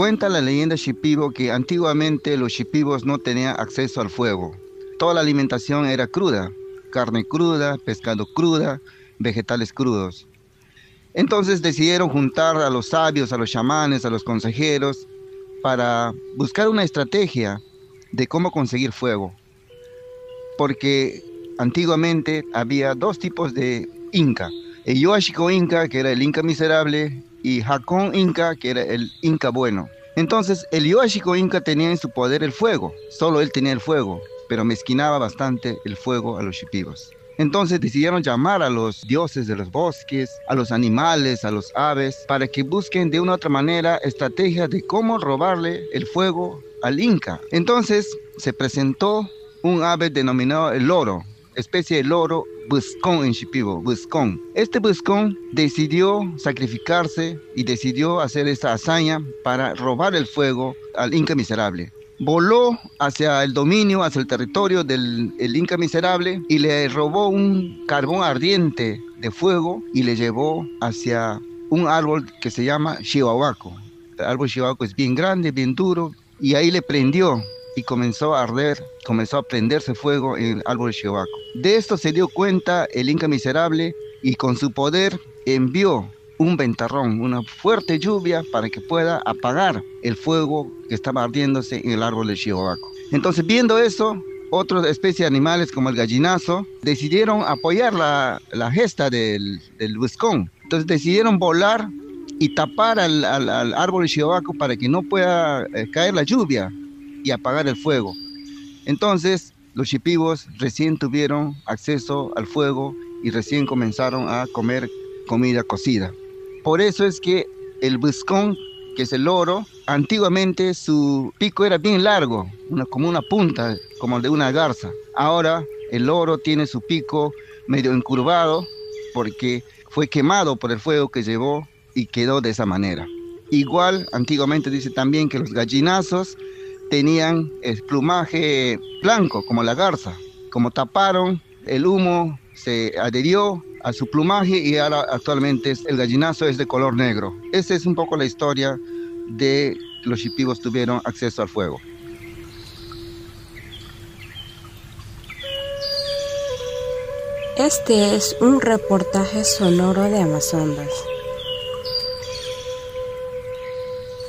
Cuenta la leyenda shipibo que antiguamente los shipibos no tenían acceso al fuego. Toda la alimentación era cruda, carne cruda, pescado cruda, vegetales crudos. Entonces decidieron juntar a los sabios, a los chamanes, a los consejeros, para buscar una estrategia de cómo conseguir fuego. Porque antiguamente había dos tipos de Inca. El Yoashiko Inca, que era el Inca miserable, y Hakon Inca, que era el Inca bueno. Entonces, el Yoashiko Inca tenía en su poder el fuego, solo él tenía el fuego, pero mezquinaba bastante el fuego a los shipibos. Entonces decidieron llamar a los dioses de los bosques, a los animales, a los aves, para que busquen de una u otra manera estrategias de cómo robarle el fuego al Inca. Entonces se presentó un ave denominado el loro, especie de loro buscón en Shipibo, buscón. Este buscón decidió sacrificarse y decidió hacer esta hazaña para robar el fuego al Inca miserable voló hacia el dominio, hacia el territorio del Inca miserable y le robó un carbón ardiente de fuego y le llevó hacia un árbol que se llama Chihuahuaco. El árbol Chihuahuaco es bien grande, bien duro y ahí le prendió y comenzó a arder, comenzó a prenderse fuego en el árbol Chihuahuaco. De esto se dio cuenta el Inca miserable y con su poder envió un ventarrón, una fuerte lluvia para que pueda apagar el fuego que estaba ardiéndose en el árbol de Chihuahua. Entonces, viendo eso, otras especies de animales como el gallinazo decidieron apoyar la, gesta del, del buscón. Entonces decidieron volar y tapar al, árbol de Chihuahua para que no pueda eh, caer la lluvia y apagar el fuego. Entonces los chipivos recién tuvieron acceso al fuego y recién comenzaron a comer comida cocida. Por eso es que el buscón, que es el loro, antiguamente su pico era bien largo, como una punta, como el de una garza. Ahora el loro tiene su pico medio encurvado porque fue quemado por el fuego que llevó y quedó de esa manera. Igual, antiguamente dice también que los gallinazos tenían el plumaje blanco, como la garza. Como taparon, el humo se adherió a su plumaje y ahora actualmente el gallinazo es de color negro. Esa es un poco la historia de los chipivos tuvieron acceso al fuego. Este es un reportaje sonoro de Amazonas.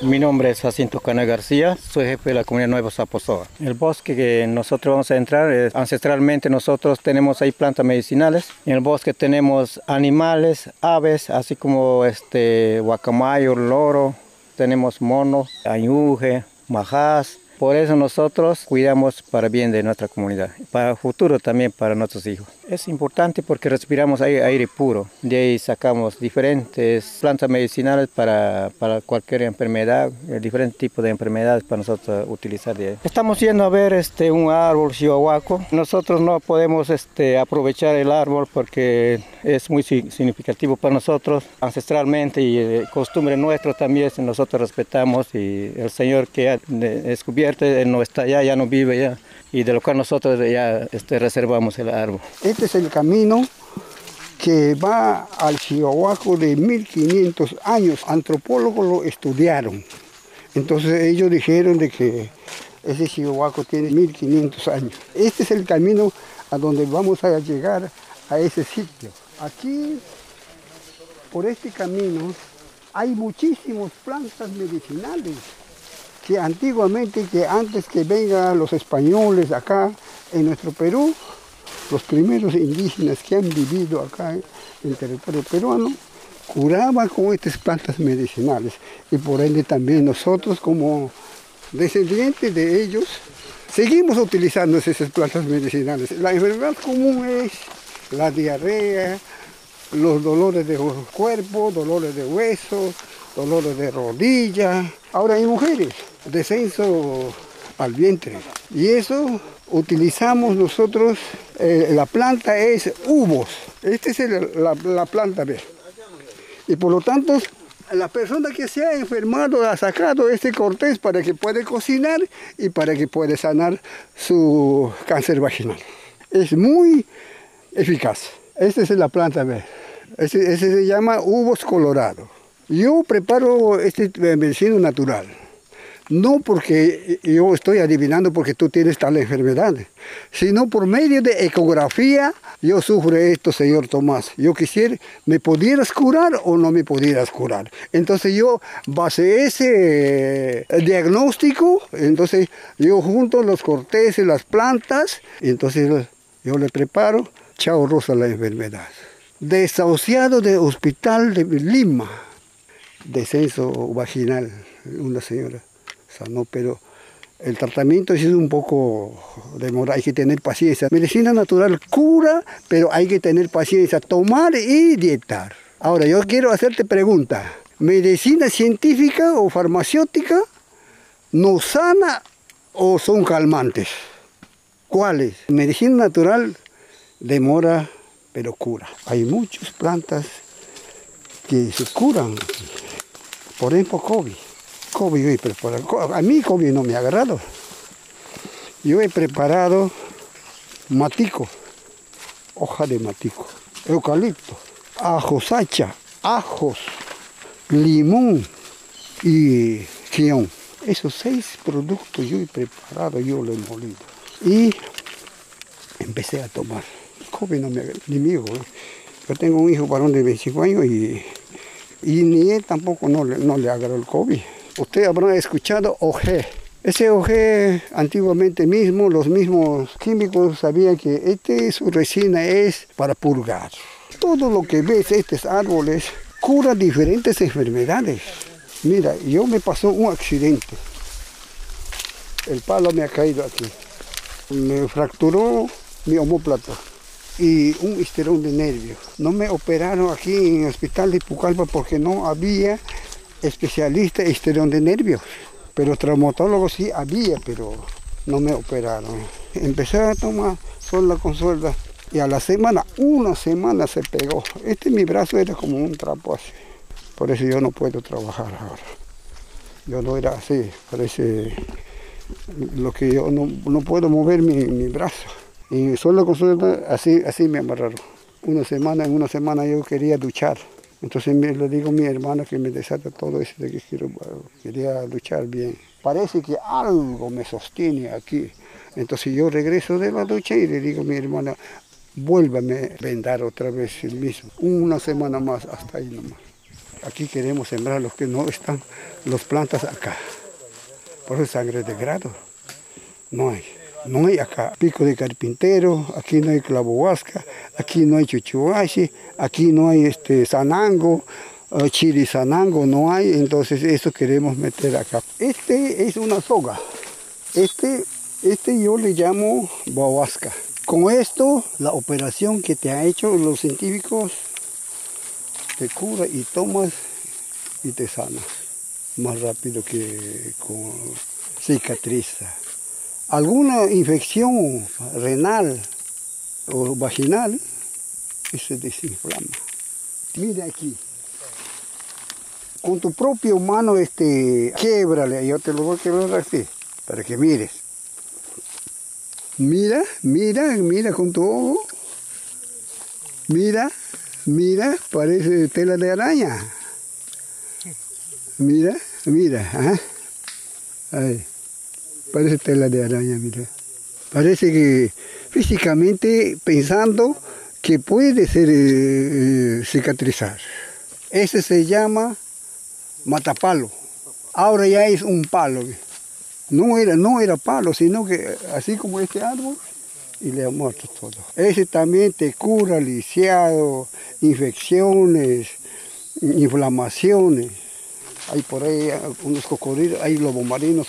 Mi nombre es Jacinto Cana García, soy jefe de la comunidad Nueva Zapozoa. El bosque que nosotros vamos a entrar, es, ancestralmente nosotros tenemos ahí plantas medicinales. En el bosque tenemos animales, aves, así como este guacamayo, loro, tenemos mono, añuje, majás, por eso nosotros cuidamos para bien de nuestra comunidad, para el futuro también para nuestros hijos. Es importante porque respiramos aire, puro, de ahí sacamos diferentes plantas medicinales para, cualquier enfermedad, eh, diferentes tipos de enfermedades para nosotros utilizar. De Estamos yendo a ver este, un árbol chihuahuaco. Nosotros no podemos este, aprovechar el árbol porque es muy significativo para nosotros ancestralmente y de costumbre nuestra también nosotros respetamos y el Señor que ha descubierto él no está allá, ya no vive ya, y de lo cual nosotros ya este, reservamos el árbol. Este es el camino que va al Chihuahua de 1500 años. Antropólogos lo estudiaron. Entonces ellos dijeron de que ese Chihuahua tiene 1500 años. Este es el camino a donde vamos a llegar a ese sitio. Aquí, por este camino, hay muchísimas plantas medicinales que antiguamente, que antes que vengan los españoles acá en nuestro Perú, los primeros indígenas que han vivido acá en el territorio peruano, curaban con estas plantas medicinales. Y por ende también nosotros como descendientes de ellos, seguimos utilizando esas plantas medicinales. La enfermedad común es la diarrea, los dolores de cuerpo, dolores de huesos, dolores de rodilla. Ahora hay mujeres descenso al vientre. Y eso utilizamos nosotros, eh, la planta es uvos. Esta es la, planta, ¿ves? Y por lo tanto, la persona que se ha enfermado ha sacado este cortés para que pueda cocinar y para que pueda sanar su cáncer vaginal. Es muy eficaz. Esta es la planta, ¿ves? Ese, se llama uvos colorado. Yo preparo este medicina natural no porque yo estoy adivinando porque tú tienes tal enfermedad, sino por medio de ecografía yo sufro esto, señor Tomás. Yo quisiera, ¿me pudieras curar o no me pudieras curar? Entonces yo base ese eh, diagnóstico, entonces yo junto los corteses, las plantas, entonces yo le preparo, chao rosa la enfermedad. Desahuciado de hospital de Lima, descenso vaginal, una señora sanó, pero el tratamiento es un poco demorado, hay que tener paciencia. Medicina natural cura, pero hay que tener paciencia, tomar y dietar. Ahora, yo quiero hacerte pregunta. ¿Medicina científica o farmacéutica no sana o son calmantes? ¿Cuáles? Medicina natural demora, pero cura. Hay muchas plantas que se curan. Por ejemplo, COVID. COVID preparado. A mí COVID no me ha agarrado. Yo he preparado matico, hoja de matico, eucalipto, ajo sacha, ajos, limón y guion. Esos seis productos yo he preparado, yo lo he molido. Y empecé a tomar. COVID no me ni mi hijo. ¿eh? Yo tengo un hijo varón de 25 años y, y ni él tampoco no no le agarró el COVID. Usted habrá escuchado OG. Ese OG antiguamente mismo, los mismos químicos sabían que este, su resina es para purgar. Todo lo que ves, estos árboles, cura diferentes enfermedades. Mira, yo me pasó un accidente. El palo me ha caído aquí. Me fracturó mi homóplato y un histerón de nervio. No me operaron aquí en el hospital de Pucallpa porque no había especialista histerón de nervios. Pero traumatólogo sí había, pero no me operaron. Empecé a tomar sola con suelda y a la semana, una semana se pegó. Este mi brazo era como un trapo así. Por eso yo no puedo trabajar ahora. Yo no era así, parece lo que yo no, no puedo mover mi, mi brazo. Y solo con suelda así, así me amarraron. Una semana, en una semana yo quería duchar. Entonces le digo a mi hermana que me desata todo eso de que quiero, quería luchar bien. Parece que algo me sostiene aquí. Entonces yo regreso de la ducha y le digo a mi hermana, vuélvame a vendar otra vez el mismo. Una semana más, hasta ahí nomás. Aquí queremos sembrar los que no están, las plantas acá. Por eso sangre de grado. No hay. No hay acá pico de carpintero, aquí no hay clavo huasca, aquí no hay chuchuashi, aquí no hay este sanango, uh, chili sanango no hay, entonces eso queremos meter acá. Este es una soga, este, este yo le llamo bahuasca. Con esto, la operación que te han hecho los científicos te cura y tomas y te sana más rápido que con cicatriza alguna infección renal o vaginal, se desinflama. Mira aquí. Con tu propia mano, este, québrale, yo te lo voy a quebrar así, para que mires. Mira, mira, mira con tu ojo. Mira, mira, parece tela de araña. Mira, mira, ¿ah? Ahí. Parece tela de araña, mira. Parece que físicamente pensando que puede ser eh, eh, cicatrizar. Ese se llama matapalo. Ahora ya es un palo. No era, no era palo, sino que así como este árbol, y le ha muerto todo. Ese también te cura lisiado, infecciones, inflamaciones. Hay por ahí unos cocodrilos, hay lobos marinos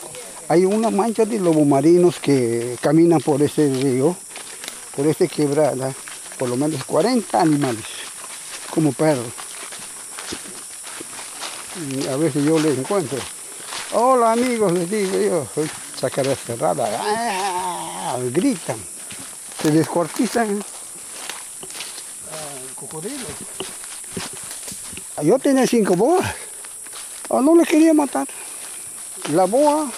hay una mancha de lobos marinos que caminan por ese río, por esta quebrada, por lo menos 40 animales, como perros. Y a veces yo les encuentro. Hola amigos, les digo yo, chacara cerrada, ¡Ah! gritan, se descuartizan cocodrilos. Yo tenía cinco boas, ah, no les quería matar. La boa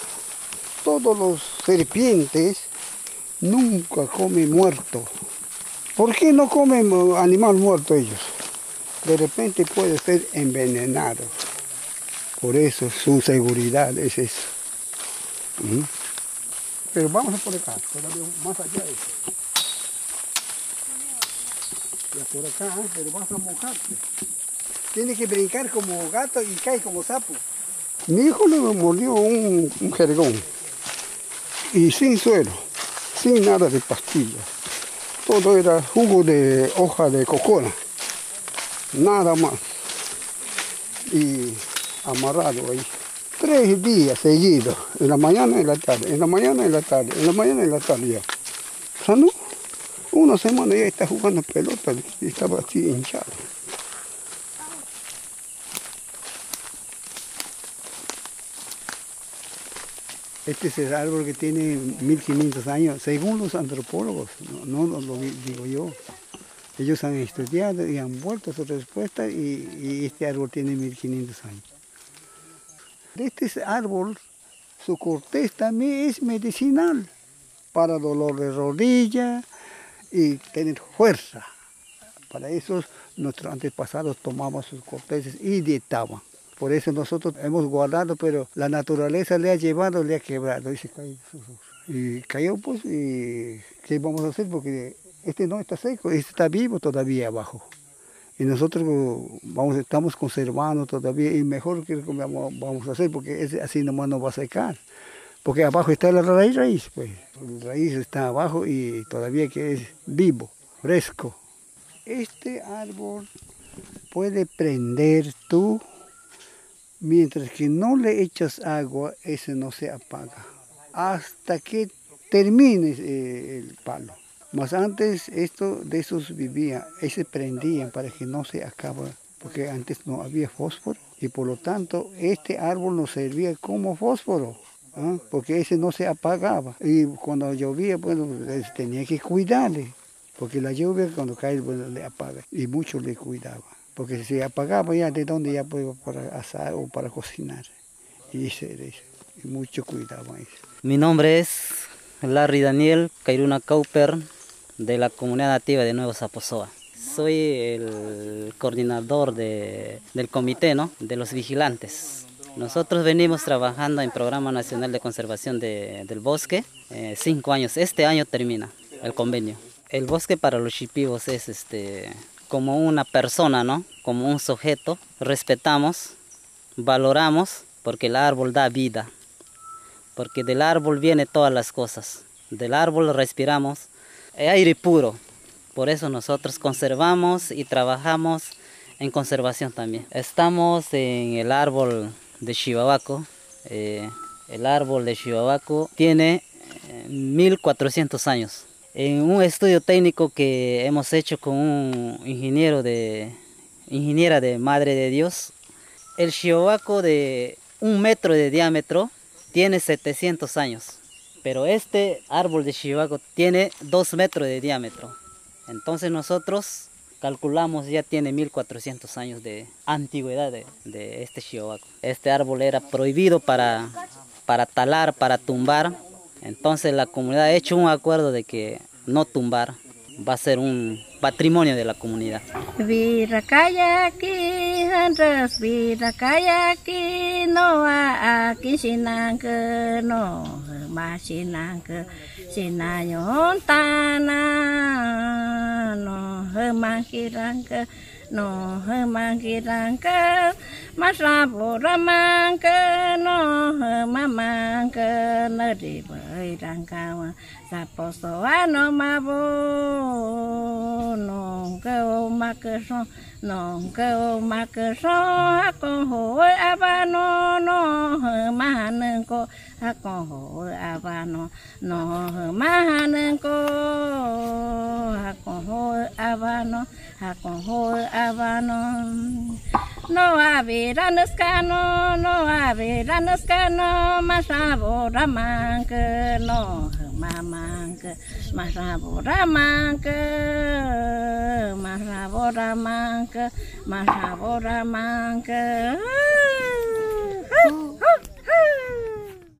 todos los serpientes nunca comen muerto. ¿Por qué no comen animal muerto ellos? De repente puede ser envenenado. Por eso su seguridad es eso. Pero vamos a por acá, más allá de Ya por acá, ¿eh? pero vas a mojarte. Tiene que brincar como gato y cae como sapo. Mi hijo le mordió un, un jergón. Y sin suelo, sin nada de pastillas. Todo era jugo de hoja de cocona. Nada más. Y amarrado ahí. Tres días seguidos, en la mañana y en la tarde, en la mañana y en la tarde, en la mañana y en la tarde ya. O sea, no, una semana ya está jugando pelota y estaba así hinchado. Este es el árbol que tiene 1500 años, según los antropólogos, no, lo digo yo. Ellos han estudiado y han vuelto a su respuesta y, y este árbol tiene 1500 años. Este árbol, su corteza también es medicinal para dolor de rodilla y tener fuerza. Para eso nuestros antepasados tomaban sus cortezas y dietaban. Por eso nosotros hemos guardado, pero la naturaleza le ha llevado, le ha quebrado y cayó. Y cayó pues, y ¿qué vamos a hacer? Porque este no está seco, este está vivo todavía abajo. Y nosotros vamos, estamos conservando todavía y mejor que vamos, vamos a hacer porque así nomás no va a secar. Porque abajo está la raíz, raíz, pues. La raíz está abajo y todavía que es vivo, fresco. Este árbol puede prender tú Mientras que no le echas agua, ese no se apaga. Hasta que termine eh, el palo. Más antes esto de esos vivía, ese prendían para que no se acabe, porque antes no había fósforo y por lo tanto este árbol nos servía como fósforo, ¿ah? porque ese no se apagaba. Y cuando llovía, bueno, tenía que cuidarle, porque la lluvia cuando cae, bueno, le apaga y mucho le cuidaba porque si apagaba ya de dónde ya puedo para asar o para cocinar. Y, y mucho cuidado ahí. Mi nombre es Larry Daniel Cairuna Cauper de la comunidad nativa de Nuevo Zaposoa. Soy el coordinador de, del comité ¿no? de los vigilantes. Nosotros venimos trabajando en Programa Nacional de Conservación de, del Bosque, eh, cinco años. Este año termina el convenio. El bosque para los chipivos es este, como una persona, ¿no? Como un sujeto. Respetamos, valoramos, porque el árbol da vida. Porque del árbol viene todas las cosas. Del árbol respiramos aire puro. Por eso nosotros conservamos y trabajamos en conservación también. Estamos en el árbol de Chihuahua. Eh, el árbol de Chihuahua tiene 1400 eh, años. En un estudio técnico que hemos hecho con un ingeniero de, ingeniera de Madre de Dios, el chihuaco de un metro de diámetro tiene 700 años, pero este árbol de chihuaco tiene 2 metros de diámetro. Entonces nosotros calculamos ya tiene 1400 años de antigüedad de, este chihuaco. Este árbol era prohibido para, para talar, para tumbar, entonces la comunidad ha hecho un acuerdo de que no tumbar va a ser un patrimonio de la comunidad. nó hơ mang kỳ răng cơ mà sa bồ ra mang cơ. Nó hơ mà mang cơ nó đi răng lang cao. Sa bồ số nó mà bồ nó cơ mà cơ xong nòng cơ mà cơ so con hồi a à ba nó nó hờ ma nương cô. À, a con hồi a à ba nó nó hờ ma nương cô. A con hồi a ba nó a con hồi a ba nó. No abiranuskano no abiranuskano masabo ramanke no mamangke masabo ramangke masabo ramangke masabo ramangke